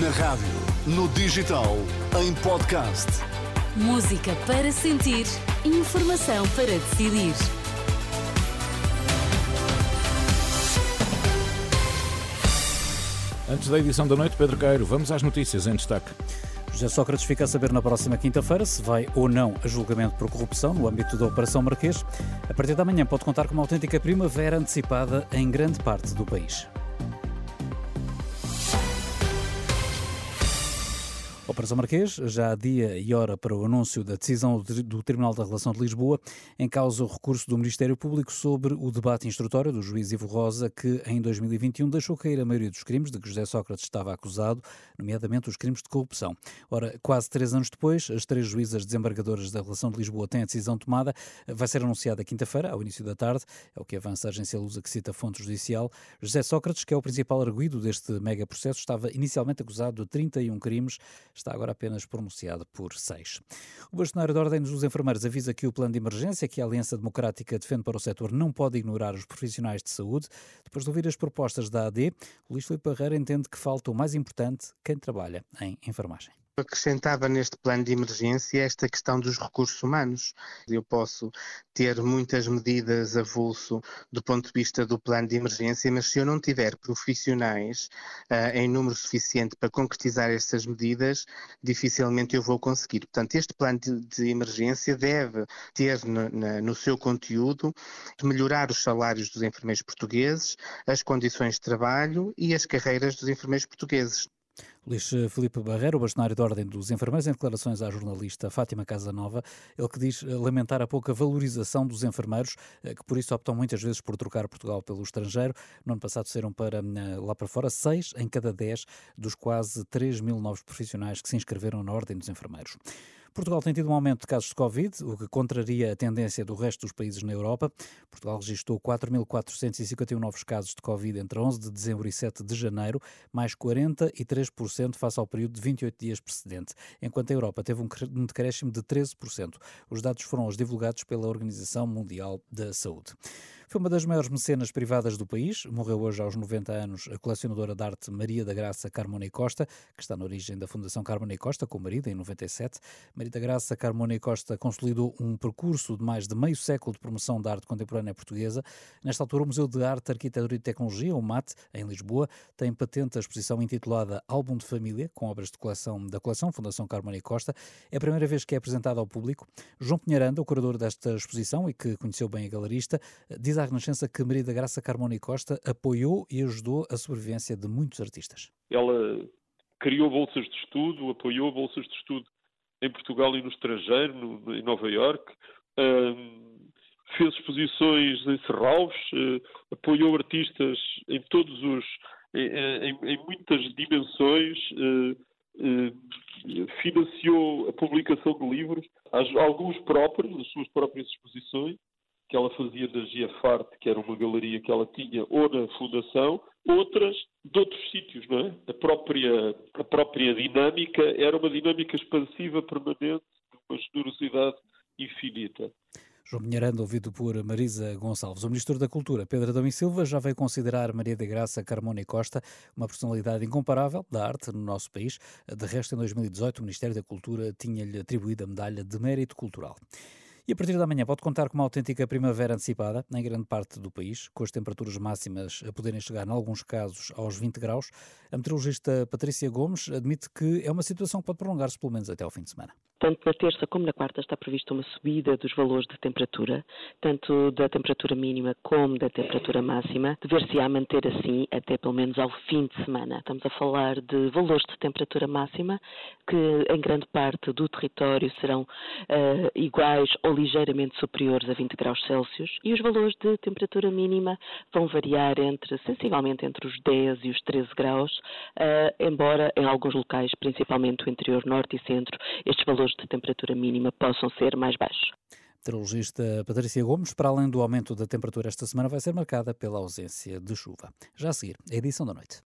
Na rádio, no digital, em podcast. Música para sentir, informação para decidir. Antes da edição da noite, Pedro Queiro, vamos às notícias em destaque. José Sócrates fica a saber na próxima quinta-feira se vai ou não a julgamento por corrupção no âmbito da Operação Marquês. A partir da manhã pode contar com uma autêntica primavera antecipada em grande parte do país. Operação Marquês, já há dia e hora para o anúncio da decisão do Tribunal da Relação de Lisboa, em causa o recurso do Ministério Público sobre o debate instrutório do juiz Ivo Rosa, que em 2021 deixou cair a maioria dos crimes de que José Sócrates estava acusado, nomeadamente os crimes de corrupção. Ora, quase três anos depois, as três juízas desembargadoras da Relação de Lisboa têm a decisão tomada. Vai ser anunciada quinta-feira, ao início da tarde, é o que avança a agência Lusa que cita a fonte judicial. José Sócrates, que é o principal arguído deste mega processo, estava inicialmente acusado de 31 crimes está agora apenas pronunciado por seis. O bastonário da Ordem dos Enfermeiros avisa que o plano de emergência que a Aliança Democrática defende para o setor não pode ignorar os profissionais de saúde. Depois de ouvir as propostas da AD, o Luís Filipe Barreira entende que falta o mais importante, quem trabalha em enfermagem acrescentava neste plano de emergência esta questão dos recursos humanos. Eu posso ter muitas medidas avulso do ponto de vista do plano de emergência, mas se eu não tiver profissionais uh, em número suficiente para concretizar estas medidas, dificilmente eu vou conseguir. Portanto, este plano de, de emergência deve ter no, na, no seu conteúdo melhorar os salários dos enfermeiros portugueses, as condições de trabalho e as carreiras dos enfermeiros portugueses. Luís Felipe Barreiro, bastonário da Ordem dos Enfermeiros, em declarações à jornalista Fátima Casanova, ele que diz lamentar a pouca valorização dos enfermeiros, eh, que por isso optam muitas vezes por trocar Portugal pelo estrangeiro. No ano passado saíram para eh, lá para fora seis em cada dez dos quase 3 mil novos profissionais que se inscreveram na Ordem dos Enfermeiros. Portugal tem tido um aumento de casos de Covid, o que contraria a tendência do resto dos países na Europa. Portugal registrou 4.451 novos casos de Covid entre 11 de dezembro e 7 de janeiro, mais 43% face ao período de 28 dias precedente, enquanto a Europa teve um decréscimo de 13%. Os dados foram os divulgados pela Organização Mundial da Saúde. Foi uma das maiores mecenas privadas do país. Morreu hoje aos 90 anos a colecionadora de arte Maria da Graça Carmona Costa, que está na origem da Fundação Carmona Costa, com o marido, em 97. Maria da Graça Carmona Costa consolidou um percurso de mais de meio século de promoção da arte contemporânea portuguesa. Nesta altura, o Museu de Arte, Arquitetura e Tecnologia, o MAT, em Lisboa, tem patente a exposição intitulada Álbum de Família, com obras de coleção da coleção Fundação Carmona Costa. É a primeira vez que é apresentada ao público. João Pinheiranda, o curador desta exposição e que conheceu bem a galerista, diz à Renascença que Maria da Graça Carmona Costa apoiou e ajudou a sobrevivência de muitos artistas. Ela criou bolsas de estudo, apoiou bolsas de estudo em Portugal e no estrangeiro, no, em Nova Iorque, um, fez exposições em Serralves, uh, apoiou artistas em todos os em, em, em muitas dimensões, uh, financiou a publicação de livros, alguns próprios, as suas próprias exposições, que ela fazia da Giafarte, que era uma galeria que ela tinha, ou na Fundação, outras de outros sítios, não é? A própria, a própria dinâmica era uma dinâmica expansiva permanente, de uma generosidade infinita. João Pinheirando, ouvido por Marisa Gonçalves. O Ministro da Cultura, Pedro Adão e Silva, já veio considerar Maria de Graça Carmona e Costa uma personalidade incomparável da arte no nosso país. De resto, em 2018, o Ministério da Cultura tinha-lhe atribuído a medalha de mérito cultural. E a partir da manhã pode contar com uma autêntica primavera antecipada em grande parte do país, com as temperaturas máximas a poderem chegar, em alguns casos, aos 20 graus. A meteorologista Patrícia Gomes admite que é uma situação que pode prolongar-se pelo menos até ao fim de semana. Tanto na terça como na quarta está prevista uma subida dos valores de temperatura, tanto da temperatura mínima como da temperatura máxima, dever-se-á manter assim até pelo menos ao fim de semana. Estamos a falar de valores de temperatura máxima que em grande parte do território serão uh, iguais ou ligeiramente superiores a 20 graus Celsius e os valores de temperatura mínima vão variar entre sensivelmente entre os 10 e os 13 graus, uh, embora em alguns locais, principalmente o interior norte e centro, estes valores valores de temperatura mínima possam ser mais baixos. Meteorologista Patrícia Gomes, para além do aumento da temperatura esta semana, vai ser marcada pela ausência de chuva. Já a seguir, a edição da noite.